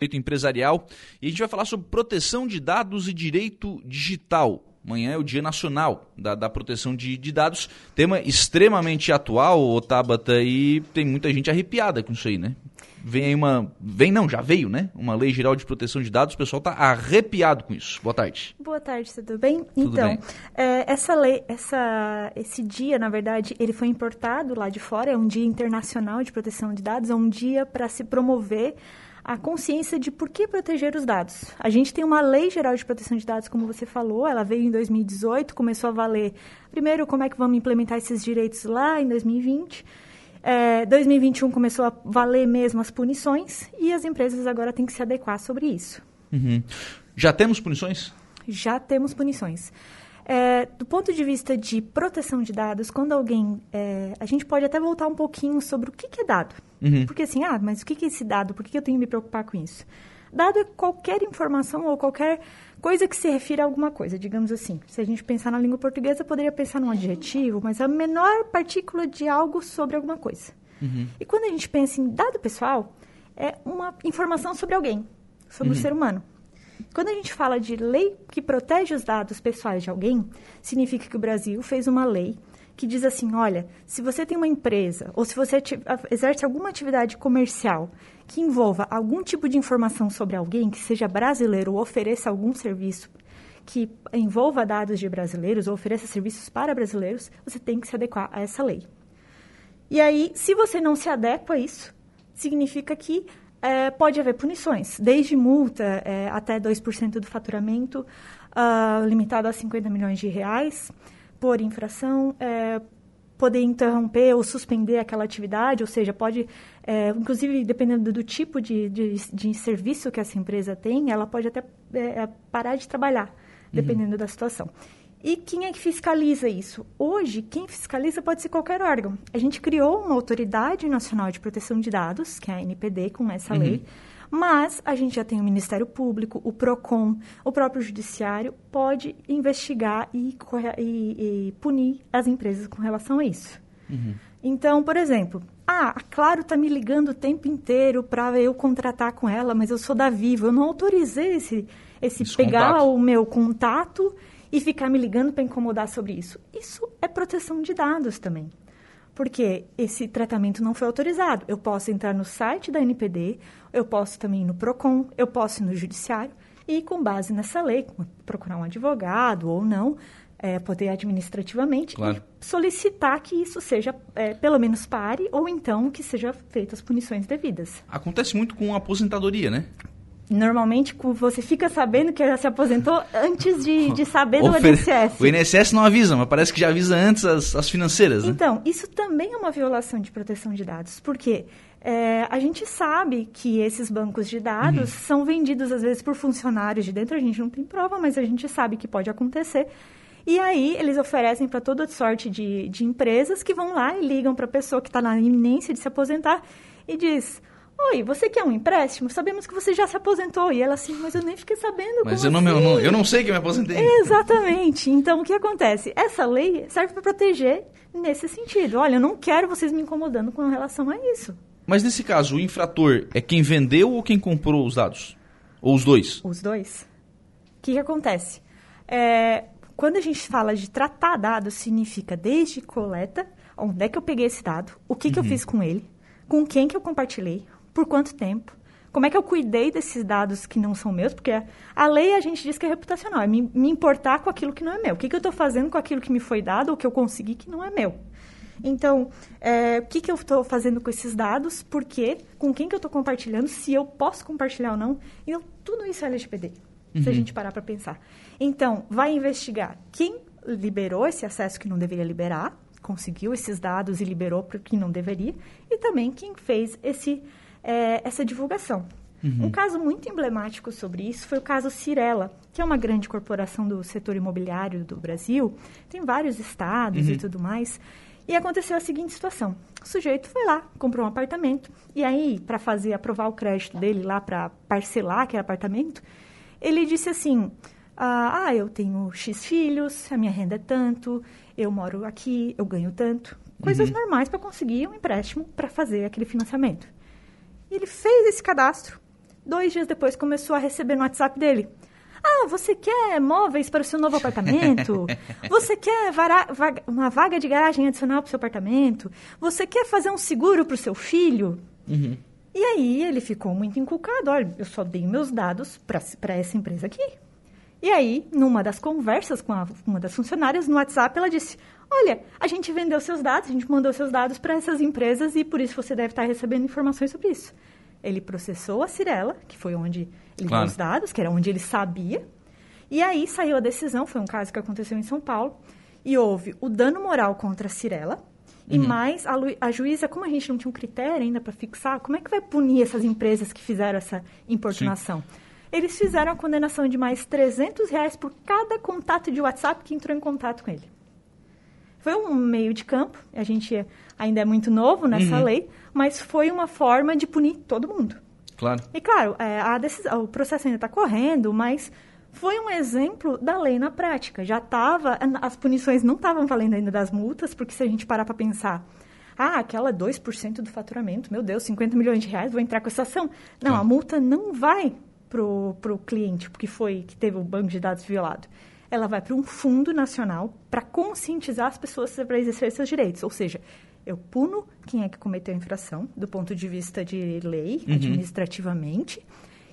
direito empresarial e a gente vai falar sobre proteção de dados e direito digital. Amanhã é o Dia Nacional da, da Proteção de, de, Dados, tema extremamente atual, Tabata, e tem muita gente arrepiada com isso aí, né? Vem aí uma. Vem não, já veio, né? Uma lei geral de proteção de dados, o pessoal está arrepiado com isso. Boa tarde. Boa tarde, tudo bem? Tudo então, bem. É, essa lei, essa, esse dia, na verdade, ele foi importado lá de fora, é um dia internacional de proteção de dados, é um dia para se promover a consciência de por que proteger os dados. A gente tem uma lei geral de proteção de dados, como você falou, ela veio em 2018, começou a valer, primeiro, como é que vamos implementar esses direitos lá em 2020. É, 2021 começou a valer mesmo as punições e as empresas agora têm que se adequar sobre isso. Uhum. Já temos punições? Já temos punições. É, do ponto de vista de proteção de dados, quando alguém. É, a gente pode até voltar um pouquinho sobre o que, que é dado. Uhum. Porque assim, ah, mas o que, é esse dado? Por que, eu tenho que me preocupar com isso? Dado é qualquer informação ou qualquer coisa que se refira a alguma coisa, digamos assim. Se a gente pensar na língua portuguesa, poderia pensar num adjetivo, mas a menor partícula de algo sobre alguma coisa. Uhum. E quando a gente pensa em dado pessoal, é uma informação sobre alguém, sobre o Uhum. ser humano. Quando a gente fala de lei que protege os dados pessoais de alguém, significa que o Brasil fez uma lei que diz assim: olha, se você tem uma empresa ou se você exerce alguma atividade comercial que envolva algum tipo de informação sobre alguém, que seja brasileiro ou ofereça algum serviço que envolva dados de brasileiros ou ofereça serviços para brasileiros, você tem que se adequar a essa lei. E aí, se você não se adequa a isso, significa que eh, pode haver punições, desde multa eh, até 2% do faturamento, ah, limitado a 50 milhões de reais por infração, eh, poder interromper ou suspender aquela atividade, ou seja, pode, eh, inclusive dependendo do tipo de, de, de serviço que essa empresa tem, ela pode até eh, parar de trabalhar, dependendo da situação. E quem é que fiscaliza isso? Hoje, quem fiscaliza pode ser qualquer órgão. A gente criou uma Autoridade Nacional de Proteção de Dados, que é a NPD, com essa lei, mas a gente já tem o Ministério Público, o PROCON, o próprio Judiciário pode investigar e, e- e punir as empresas com relação a isso. Então, por exemplo, ah, a Claro está me ligando o tempo inteiro para eu contratar com ela, mas eu sou da Vivo, eu não autorizei esse, esse, Esse pegar contato. o meu contato e ficar me ligando para incomodar sobre isso. Isso é proteção de dados também. Porque esse tratamento não foi autorizado. Eu posso entrar no site da NPD, eu posso também ir no PROCON, eu posso ir no Judiciário e, com base nessa lei, procurar um advogado ou não, é, poder administrativamente Claro. e solicitar que isso seja, é, pelo menos pare, ou então que sejam feitas as punições devidas. Acontece muito com a aposentadoria, né? Normalmente, você fica sabendo que ela se aposentou antes de, de saber do Ofere- INSS. O INSS não avisa, mas parece que já avisa antes as, as financeiras, né? Então, isso também é uma violação de proteção de dados, porque é, a gente sabe que esses bancos de dados são vendidos, às vezes, por funcionários de dentro, a gente não tem prova, mas a gente sabe que pode acontecer. E aí, eles oferecem para toda sorte de, de empresas que vão lá e ligam para a pessoa que está na iminência de se aposentar e diz... Oi, você quer um empréstimo? Sabemos que você já se aposentou. E ela assim, mas eu nem fiquei sabendo Mas eu não, eu, assim?" não, eu não sei que me aposentei. Exatamente. Então, o que acontece? Essa lei serve para proteger nesse sentido. Olha, eu não quero vocês me incomodando com relação a isso. Mas nesse caso, o infrator é quem vendeu ou quem comprou os dados? Ou os dois? Os dois. O que, que acontece? É, quando a gente fala de tratar dados, significa desde coleta, onde é que eu peguei esse dado, o que, que eu fiz com ele, com quem que eu compartilhei, por quanto tempo, como é que eu cuidei desses dados que não são meus, porque a lei a gente diz que é reputacional, é me, me importar com aquilo que não é meu. O que, que eu estou fazendo com aquilo que me foi dado ou que eu consegui que não é meu? Então, é, o que, que eu estou fazendo com esses dados? Por quê? Com quem que eu estou compartilhando? Se eu posso compartilhar ou não? Então, tudo isso é LGPD, se a gente parar para pensar. Então, vai investigar quem liberou esse acesso que não deveria liberar, conseguiu esses dados e liberou para o que não deveria, e também quem fez esse, é, essa divulgação. Um caso muito emblemático sobre isso foi o caso Cirela, que é uma grande corporação do setor imobiliário do Brasil, tem vários estados e tudo mais. E aconteceu a seguinte situação: o sujeito foi lá, comprou um apartamento, e aí, para fazer aprovar o crédito dele lá para parcelar aquele apartamento, ele disse assim: ah, ah, eu tenho X filhos, a minha renda é tanto, eu moro aqui, eu ganho tanto. Coisas normais para conseguir um empréstimo para fazer aquele financiamento. Ele fez esse cadastro, Dois dias depois começou a receber no WhatsApp dele. Ah, você quer móveis para o seu novo apartamento? Você quer vaga, uma vaga de garagem adicional para o seu apartamento? Você quer fazer um seguro para o seu filho? Uhum. E aí ele ficou muito inculcado. Olha, eu só dei meus dados para essa empresa aqui. E aí, numa das conversas com a, uma das funcionárias no WhatsApp, ela disse: Olha, a gente vendeu seus dados, a gente mandou seus dados para essas empresas e por isso você deve estar recebendo informações sobre isso. Ele processou a Cirela, que foi onde ele claro. deu os dados, que era onde ele sabia. E aí saiu a decisão, foi um caso que aconteceu em São Paulo, e houve o dano moral contra a Cirela, e uhum. mais a, a, juíza, como a gente não tinha um critério ainda para fixar, como é que vai punir essas empresas que fizeram essa importunação? Sim. Eles fizeram a condenação de mais 300 reais por cada contato de WhatsApp que entrou em contato com ele. Foi um meio de campo, a gente ainda é muito novo nessa uhum. lei, mas foi uma forma de punir todo mundo. Claro. E claro, é, decisão, o processo ainda está correndo, mas foi um exemplo da lei na prática. Já estava, as punições não estavam valendo ainda das multas, porque se a gente parar para pensar, ah, aquela 2% do faturamento, meu Deus, 50 milhões de reais, vou entrar com essa ação. Não, a multa não vai para o cliente, porque foi que teve o banco de dados violado ela vai para um fundo nacional para conscientizar as pessoas para exercer seus direitos. Ou seja, eu puno quem é que cometeu a infração, do ponto de vista de lei, uhum. administrativamente,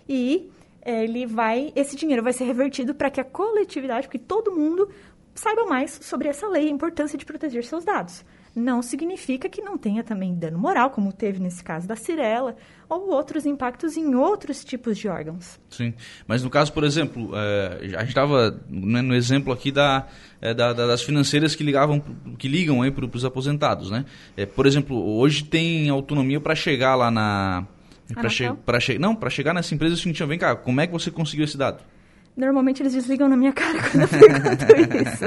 e ele vai, esse dinheiro vai ser revertido para que a coletividade, que todo mundo saiba mais sobre essa lei e a importância de proteger seus dados não significa que não tenha também dano moral, como teve nesse caso da Cirela, ou outros impactos em outros tipos de órgãos. Sim, mas no caso, por exemplo, é, a gente estava né, no exemplo aqui da, é, da, das financeiras que ligavam, que ligam para os aposentados, né? É, por exemplo, hoje tem autonomia para chegar lá na para che che não para chegar nessa empresa e assim, vem cá, como é que você conseguiu esse dado? Normalmente eles desligam na minha cara quando eu pergunto isso.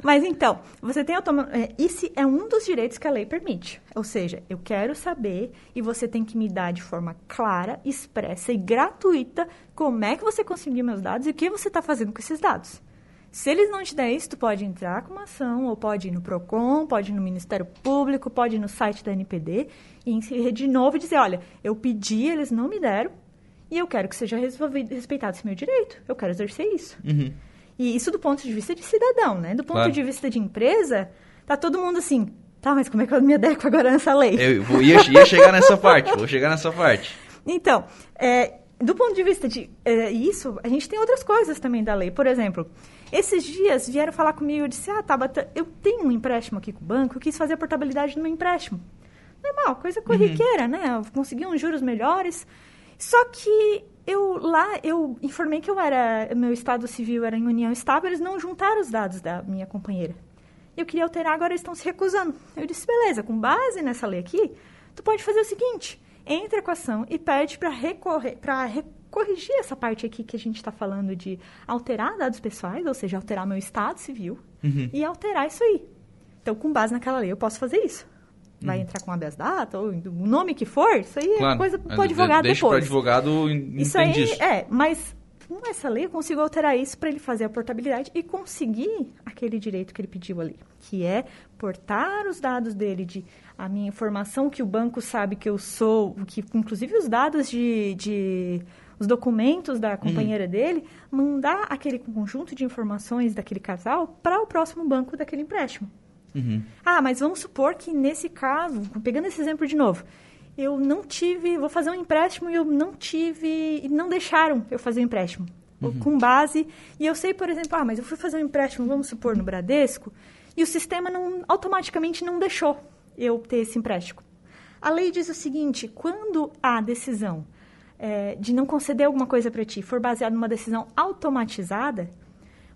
Mas então, você tem autonomia. É, esse é um dos direitos que a lei permite. Ou seja, eu quero saber e você tem que me dar de forma clara, expressa e gratuita como é que você conseguiu meus dados e o que você está fazendo com esses dados. Se eles não te der isso, tu pode entrar com uma ação, ou pode ir no PROCON, pode ir no Ministério Público, pode ir no site da NPD e de novo dizer, olha, eu pedi, eles não me deram, e eu quero que seja respeitado esse meu direito. Eu quero exercer isso. Uhum. E isso do ponto de vista de cidadão, né? Do ponto claro. de vista de empresa, tá todo mundo assim, tá, mas como é que eu me adequo agora nessa lei? Eu vou, ia, ia chegar nessa parte, vou chegar nessa parte. Então, é, do ponto de vista de é, isso, a gente tem outras coisas também da lei. Por exemplo, esses dias vieram falar comigo e disse, ah, Tabata, eu tenho um empréstimo aqui com o banco, eu quis fazer a portabilidade no meu empréstimo. Normal, coisa corriqueira, uhum. né? Eu consegui uns juros melhores, só que eu lá eu informei que eu era meu estado civil era em união estável, eles não juntaram os dados da minha companheira. Eu queria alterar, agora eles estão se recusando. Eu disse, beleza, com base nessa lei aqui, tu pode fazer o seguinte: entra com a ação e pede para recorrer, para corrigir essa parte aqui que a gente está falando de alterar dados pessoais, ou seja, alterar meu estado civil uhum. e alterar isso aí. Então, com base naquela lei, eu posso fazer isso vai hum. entrar com habeas data, ou o nome que for, isso aí é claro. é coisa para o advogado Deixa depois. Deixa para o advogado isso aí, isso. É, mas com essa lei eu consigo alterar isso para ele fazer a portabilidade e conseguir aquele direito que ele pediu ali, que é portar os dados dele de a minha informação que o banco sabe que eu sou, que inclusive os dados de, de os documentos da companheira uhum. dele, mandar aquele conjunto de informações daquele casal para o próximo banco daquele empréstimo. Uhum. Ah, mas vamos supor que nesse caso, pegando esse exemplo de novo, eu não tive, vou fazer um empréstimo e eu não tive, e não deixaram eu fazer o um empréstimo. Uhum. Com base, e eu sei, por exemplo, ah, mas eu fui fazer um empréstimo, vamos supor, no Bradesco, e o sistema não, automaticamente não deixou eu ter esse empréstimo. A lei diz o seguinte: quando a decisão é, de não conceder alguma coisa para ti for baseada numa decisão automatizada,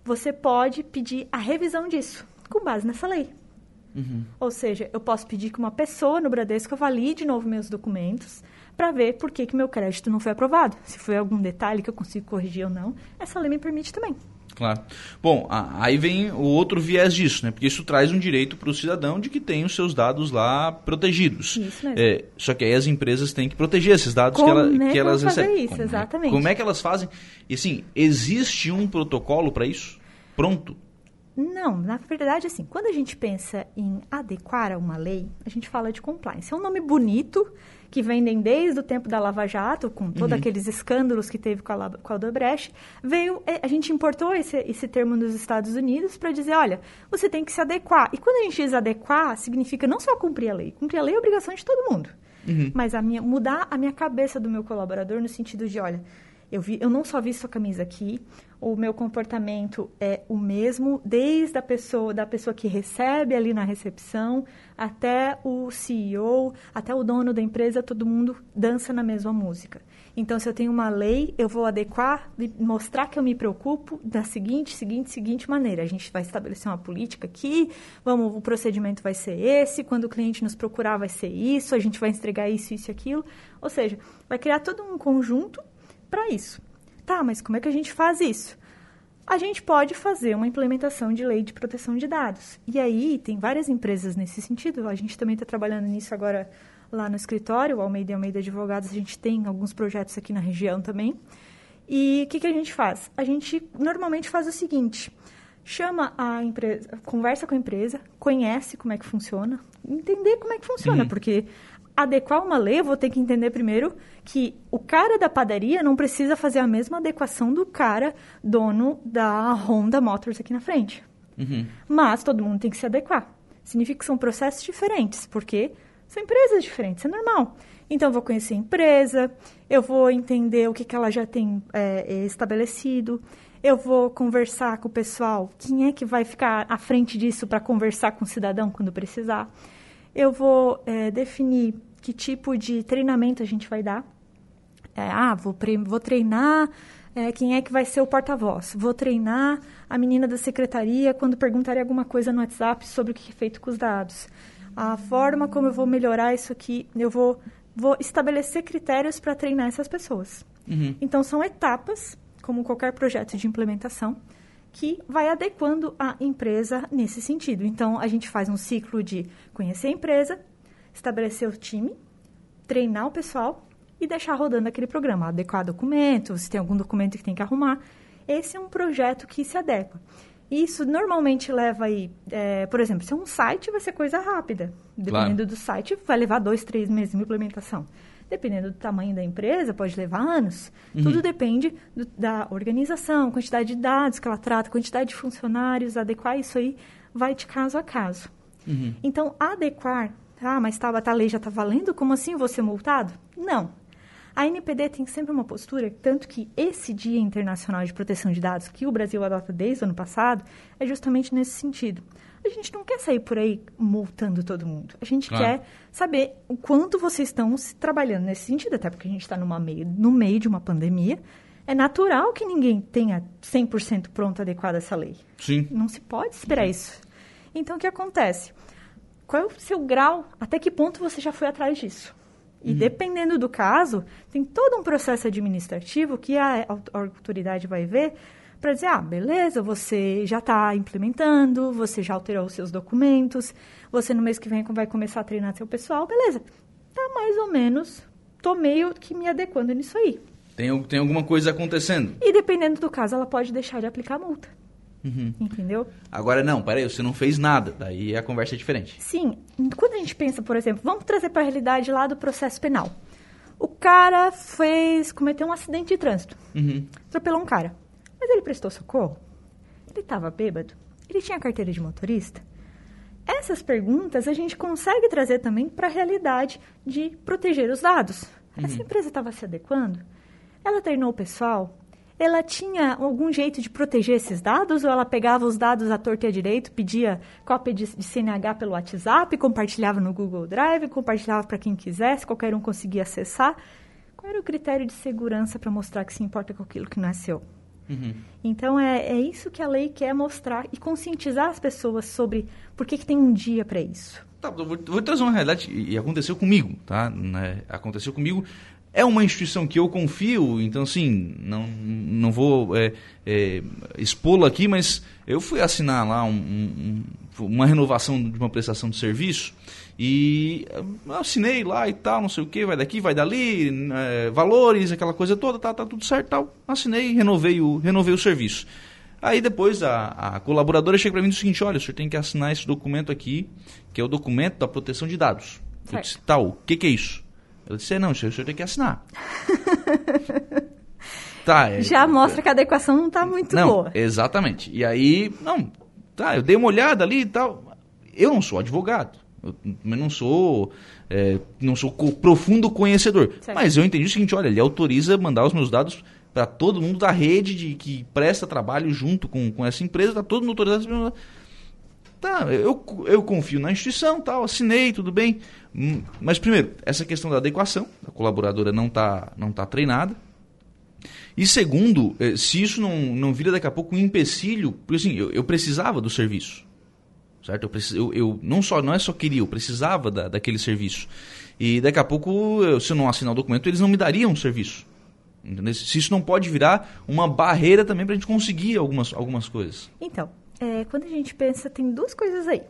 você pode pedir a revisão disso, com base nessa lei. Uhum. Ou seja, eu posso pedir que uma pessoa no Bradesco avalie de novo meus documentos para ver por que, que meu crédito não foi aprovado. Se foi algum detalhe que eu consigo corrigir ou não, essa lei me permite também. Claro. Bom, aí vem o outro viés disso, né? Porque isso traz um direito para o cidadão de que tem os seus dados lá protegidos. Isso mesmo. É, só que aí as empresas têm que proteger esses dados Como que, ela, é que elas recebem. Isso, Como, exatamente. Como é que elas fazem? E assim, existe um protocolo para isso? Pronto? Não, na verdade, assim, quando a gente pensa em adequar a uma lei, a gente fala de compliance. É um nome bonito que vendem desde o tempo da Lava Jato, com todos uhum. aqueles escândalos que teve com a, com a Odebrecht, veio, é, a gente importou esse, esse termo nos Estados Unidos para dizer, olha, você tem que se adequar. E quando a gente diz adequar, significa não só cumprir a lei, cumprir a lei é obrigação de todo mundo. Uhum. Mas a minha, mudar a minha cabeça do meu colaborador no sentido de, olha, eu, vi, eu não só visto a camisa aqui, o meu comportamento é o mesmo desde a pessoa da pessoa que recebe ali na recepção até o CEO, até o dono da empresa, todo mundo dança na mesma música. Então, se eu tenho uma lei, eu vou adequar mostrar que eu me preocupo da seguinte, seguinte, seguinte maneira. A gente vai estabelecer uma política aqui, vamos, o procedimento vai ser esse, quando o cliente nos procurar vai ser isso, a gente vai entregar isso, isso e aquilo. Ou seja, vai criar todo um conjunto para isso. Tá, mas como é que a gente faz isso? A gente pode fazer uma implementação de lei de proteção de dados. E aí, tem várias empresas nesse sentido. A gente também está trabalhando nisso agora lá no escritório, o Almeida e Almeida Advogados. A gente tem alguns projetos aqui na região também. E o que, que a gente faz? A gente normalmente faz o seguinte: chama a empresa, conversa com a empresa, conhece como é que funciona, entender como é que funciona, uhum. porque adequar uma lei, eu vou ter que entender primeiro que o cara da padaria não precisa fazer a mesma adequação do cara dono da Honda Motors aqui na frente. Uhum. Mas todo mundo tem que se adequar. Significa que são processos diferentes, porque são empresas diferentes, é normal. Então, eu vou conhecer a empresa, eu vou entender o que, que ela já tem é, estabelecido, eu vou conversar com o pessoal, quem é que vai ficar à frente disso para conversar com o cidadão quando precisar. Eu vou é, definir que tipo de treinamento a gente vai dar. É, ah, vou, vou treinar é, quem é que vai ser o porta-voz. Vou treinar a menina da secretaria quando perguntarem alguma coisa no WhatsApp sobre o que é feito com os dados. A forma como eu vou melhorar isso aqui, eu vou, vou estabelecer critérios para treinar essas pessoas. Uhum. Então, são etapas, como qualquer projeto de implementação, que vai adequando a empresa nesse sentido. Então, a gente faz um ciclo de conhecer a empresa, estabelecer o time, treinar o pessoal e deixar rodando aquele programa, adequar documentos, se tem algum documento que tem que arrumar. Esse é um projeto que se adequa. Isso normalmente leva aí, é, por exemplo, se é um site, vai ser coisa rápida. Dependendo claro. do site, vai levar dois, três meses de implementação. Dependendo do tamanho da empresa, pode levar anos. Uhum. Tudo depende do, da organização, quantidade de dados que ela trata, quantidade de funcionários, adequar isso aí vai de caso a caso. Uhum. Então, adequar ah, mas tá, a lei já está valendo? Como assim ser multado? Não. A NPD tem sempre uma postura, tanto que esse Dia Internacional de Proteção de Dados, que o Brasil adota desde o ano passado, é justamente nesse sentido. A gente não quer sair por aí multando todo mundo. A gente claro. quer saber o quanto vocês estão se trabalhando nesse sentido, até porque a gente está meio, no meio de uma pandemia. É natural que ninguém tenha 100% pronto, adequado a essa lei. Sim. Não se pode esperar isso. Então, o que acontece? qual é o seu grau, até que ponto você já foi atrás disso. E uhum. dependendo do caso, tem todo um processo administrativo que a autoridade vai ver para dizer, ah, beleza, você já está implementando, você já alterou os seus documentos, você no mês que vem vai começar a treinar seu pessoal, beleza. Tá mais ou menos, tô meio que me adequando nisso aí. Tem, tem alguma coisa acontecendo. E dependendo do caso, ela pode deixar de aplicar a multa. Uhum. Entendeu? Agora, não, peraí, você não fez nada. Daí a conversa é diferente. Sim. Quando a gente pensa, por exemplo, vamos trazer para a realidade lá do processo penal. O cara fez, cometeu um acidente de trânsito. Uhum. Atropelou um cara. Mas ele prestou socorro? Ele estava bêbado? Ele tinha carteira de motorista? Essas perguntas a gente consegue trazer também para a realidade de proteger os dados. Uhum. Essa empresa estava se adequando? Ela treinou o pessoal? ela tinha algum jeito de proteger esses dados ou ela pegava os dados à torta e à direito, pedia cópia de, de CNH pelo WhatsApp, compartilhava no Google Drive, compartilhava para quem quisesse, qualquer um conseguia acessar? Qual era o critério de segurança para mostrar que se importa com aquilo que não é seu? Uhum. Então, é, é isso que a lei quer mostrar e conscientizar as pessoas sobre por que, que tem um dia para isso. Tá, vou, vou, trazer uma realidade, e aconteceu comigo, tá? Né? Aconteceu comigo é uma instituição que eu confio, então assim, não, não vou é, é, expô-la aqui, mas eu fui assinar lá um, um, uma renovação de uma prestação de serviço e assinei lá e tal, não sei o que, vai daqui, vai dali, é, valores, aquela coisa toda, tá, tá tudo certo tal. Assinei, renovei o, renovei o serviço. Aí depois a, a colaboradora chega para mim e diz o seguinte, olha, o senhor tem que assinar esse documento aqui, que é o documento da proteção de dados. Eu disse, tal, o que, que é isso? Ela disse, é, não, o senhor, tem que assinar. tá, é, Já mostra que a adequação não está muito não, boa. exatamente. E aí, não, tá, eu dei uma olhada ali e tal. Eu não sou advogado. Eu não sou, é, não sou co profundo conhecedor. Certo. Mas eu entendi o seguinte, olha, ele autoriza mandar os meus dados para todo mundo da rede de que presta trabalho junto com, com essa empresa, tá todo mundo autorizado. Tá, eu, eu confio na instituição, tal, assinei, tudo bem. Hum, Mas primeiro, essa questão da adequação, a colaboradora não está não tá treinada. E segundo, eh, se isso não, não vira daqui a pouco um empecilho, porque assim, eu, eu precisava do serviço. Certo? Eu, precis, eu, eu não só não é só queria, eu precisava da, daquele serviço. E daqui a pouco, se eu não assinar o documento, eles não me dariam o serviço. Entendeu? Se isso não pode virar uma barreira também para a gente conseguir algumas, algumas coisas. Então, é, quando a gente pensa, tem duas coisas aí.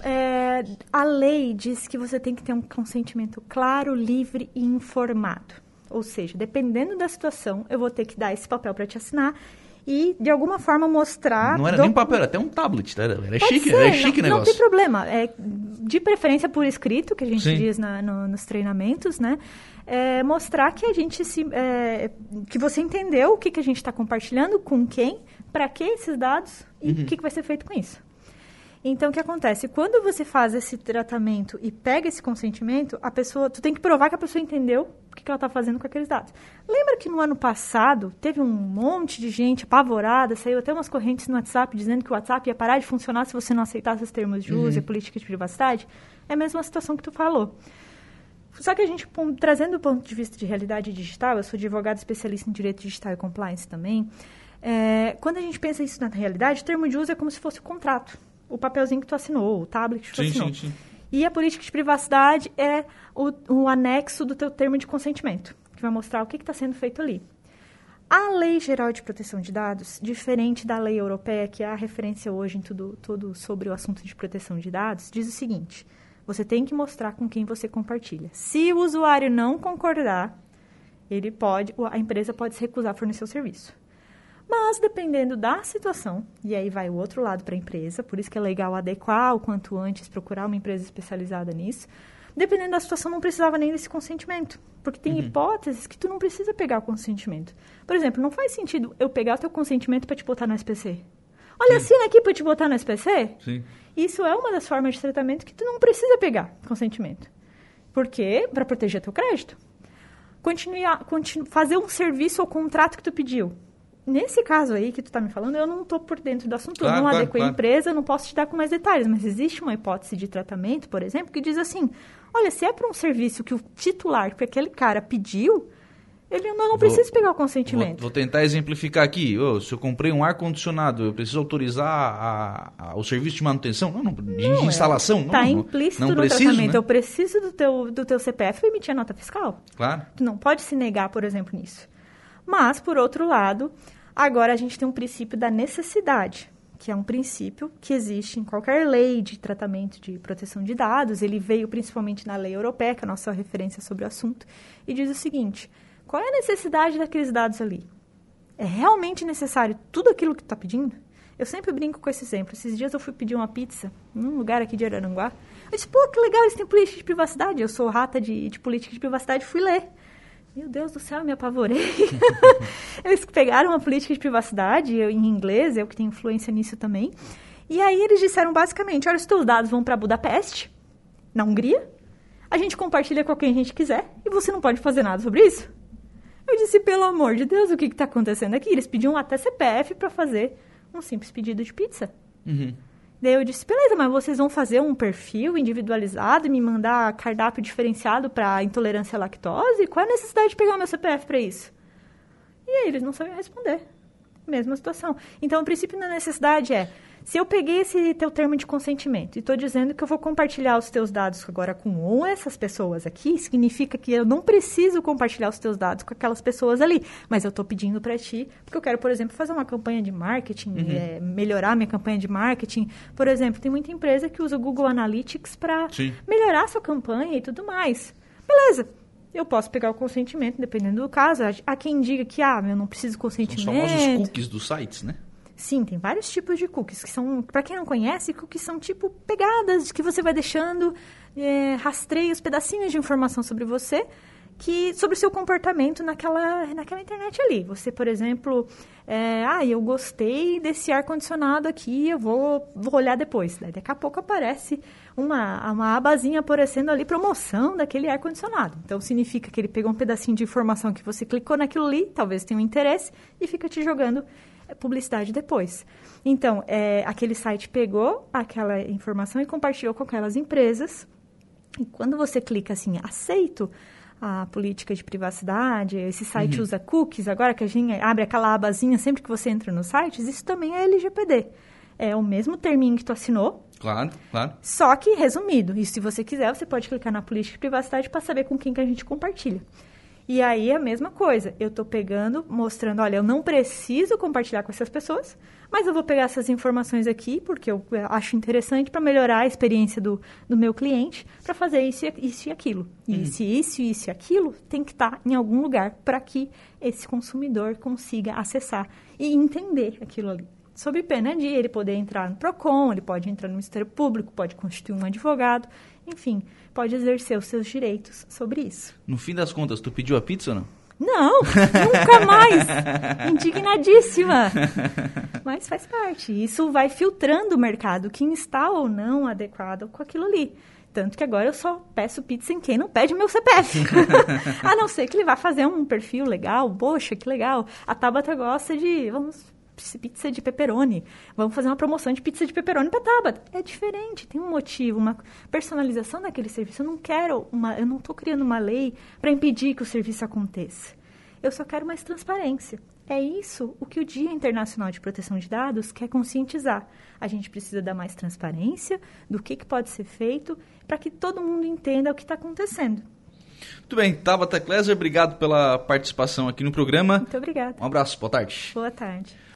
É, a lei diz que você tem que ter um consentimento claro, livre e informado. Ou seja, dependendo da situação, eu vou ter que dar esse papel para te assinar e, de alguma forma, mostrar... não era do- nem papel, era até um tablet. tá? Era, era Pode chique, ser, era chique o não, não negócio. tem problema. É, de preferência por escrito, que a gente Sim. diz na- no- nos treinamentos, né? É, mostrar que a gente se. é, que você entendeu o que, que a gente está compartilhando, com quem, para que esses dados e Uhum. o que, que vai ser feito com isso. Então, o que acontece? Quando você faz esse tratamento e pega esse consentimento, a pessoa, tu tem que provar que a pessoa entendeu o que, que ela está fazendo com aqueles dados. Lembra que no ano passado teve um monte de gente apavorada, saiu até umas correntes no WhatsApp dizendo que o WhatsApp ia parar de funcionar se você não aceitasse os termos de uso e a política de privacidade? É a mesma situação que tu falou. Só que a gente, trazendo do ponto de vista de realidade digital, eu sou advogado especialista em direito digital e compliance também, é, quando a gente pensa isso na realidade, o termo de uso é como se fosse o contrato. O papelzinho que tu assinou, o tablet que tu Sim, assinou. sim, sim. E a política de privacidade é o, o anexo do teu termo de consentimento, que vai mostrar o que está sendo feito ali. A Lei Geral de Proteção de Dados, diferente da lei europeia, que é a referência hoje em tudo, tudo sobre o assunto de proteção de dados, diz o seguinte: você tem que mostrar com quem você compartilha. Se o usuário não concordar, ele pode, a empresa pode se recusar a fornecer o serviço. Mas dependendo da situação, e aí vai o outro lado para a empresa, por isso que é legal adequar o quanto antes, procurar uma empresa especializada nisso. Dependendo da situação, não precisava nem desse consentimento. Porque tem hipóteses que tu não precisa pegar o consentimento. Por exemplo, não faz sentido eu pegar o teu consentimento para te botar no SPC. Olha, assina aqui para te botar no SPC. Sim. Isso é uma das formas de tratamento que tu não precisa pegar consentimento. Por quê? Para proteger teu crédito. Continuar, continu, fazer um serviço ou contrato que tu pediu. Nesse caso aí que tu está me falando, eu não estou por dentro do assunto, Claro, eu não claro, adequei a claro. empresa, eu não posso te dar com mais detalhes, mas existe uma hipótese de tratamento, por exemplo, que diz assim, olha, se é para um serviço que o titular, que aquele cara pediu, ele não, não precisa pegar o Vou, consentimento. vou tentar exemplificar aqui. Ô, se eu comprei um ar-condicionado, eu preciso autorizar a- a- o serviço de manutenção? Não, não, de Não, é- instalação? Está implícito não no preciso, tratamento. né? Eu preciso do teu, do teu CPF para emitir a nota fiscal. Claro. Tu não pode se negar, por exemplo, nisso. Mas, por outro lado, agora a gente tem um princípio da necessidade, que é um princípio que existe em qualquer lei de tratamento de proteção de dados. Ele veio principalmente na lei europeia, que é a nossa referência sobre o assunto, e diz o seguinte: qual é a necessidade daqueles dados ali? É realmente necessário tudo aquilo que está pedindo? Eu sempre brinco com esse exemplo. Esses dias eu fui pedir uma pizza num lugar aqui de Araranguá. Eu disse, pô, que legal, eles têm política de privacidade. Eu sou rata de, de política de privacidade, fui ler. Meu Deus do céu, eu me apavorei. eles pegaram uma política de privacidade eu, em inglês, eu que tenho influência nisso também. E aí eles disseram basicamente, olha, os teus dados vão para Budapeste, na Hungria, a gente compartilha com quem a gente quiser e você não pode fazer nada sobre isso. Eu disse, pelo amor de Deus, o que está acontecendo aqui? Eles pediam até CPF para fazer um simples pedido de pizza. Uhum. Daí eu disse, beleza, mas vocês vão fazer um perfil individualizado e me mandar cardápio diferenciado para intolerância à lactose? Qual é a necessidade de pegar o meu CPF para isso? E aí eles não sabiam responder. Mesma situação. Então, o princípio da necessidade é, se eu peguei esse teu termo de consentimento e estou dizendo que eu vou compartilhar os teus dados agora com essas pessoas aqui, significa que eu não preciso compartilhar os teus dados com aquelas pessoas ali, mas eu estou pedindo para ti, porque eu quero, por exemplo, fazer uma campanha de marketing, é, melhorar minha campanha de marketing. Por exemplo, tem muita empresa que usa o Google Analytics para melhorar sua campanha e tudo mais. Beleza. Eu posso pegar o consentimento, dependendo do caso. Há- quem diga que, ah, eu não preciso de Os consentimento. famosos cookies dos sites, né? Sim, tem vários tipos de cookies que são, para quem não conhece, cookies são tipo pegadas que você vai deixando é, rastreios, pedacinhos de informação sobre você que sobre o seu comportamento naquela, naquela internet ali. Você, por exemplo, é, ah, eu gostei desse ar-condicionado aqui, eu vou, vou olhar depois. Daí, daqui a pouco aparece uma, uma abazinha aparecendo ali, promoção daquele ar-condicionado. Então, significa que ele pegou um pedacinho de informação que você clicou naquilo ali, talvez tenha um interesse, e fica te jogando publicidade depois. Então, é, aquele site pegou aquela informação e compartilhou com aquelas empresas. E quando você clica assim, aceito, a política de privacidade, esse site uhum. usa cookies, agora que a gente abre aquela abazinha sempre que você entra nos sites, isso também é LGPD. É o mesmo terminho que tu assinou. Claro, claro. Só que resumido. E se você quiser, você pode clicar na política de privacidade para saber com quem que a gente compartilha. E aí a mesma coisa, eu estou pegando, mostrando, olha, eu não preciso compartilhar com essas pessoas, mas eu vou pegar essas informações aqui, porque eu acho interessante para melhorar a experiência do, do meu cliente, para fazer isso, isso e aquilo. E uhum. se isso, isso e aquilo tem que estar tá em algum lugar para que esse consumidor consiga acessar e entender aquilo ali sob pena de ele poder entrar no PROCON, ele pode entrar no Ministério Público, pode constituir um advogado, enfim, pode exercer os seus direitos sobre isso. No fim das contas, tu pediu a pizza ou não? Não, nunca mais. Indignadíssima. Mas faz parte. Isso vai filtrando o mercado, quem está ou não adequado com aquilo ali. Tanto que agora eu só peço pizza em quem não pede meu CPF. a não ser que ele vá fazer um perfil legal. Poxa, que legal. A Tabata gosta de. Vamos pizza de pepperoni. Vamos fazer uma promoção de pizza de pepperoni para Tabata. É diferente, tem um motivo, uma personalização daquele serviço. Eu não quero uma, eu não estou criando uma lei para impedir que o serviço aconteça. Eu só quero mais transparência. É isso o que o Dia Internacional de Proteção de Dados quer conscientizar. A gente precisa dar mais transparência do que, que pode ser feito para que todo mundo entenda o que está acontecendo. Muito bem, Tabata Kleiser, obrigado pela participação aqui no programa. Muito obrigada. Um abraço, boa tarde. Boa tarde.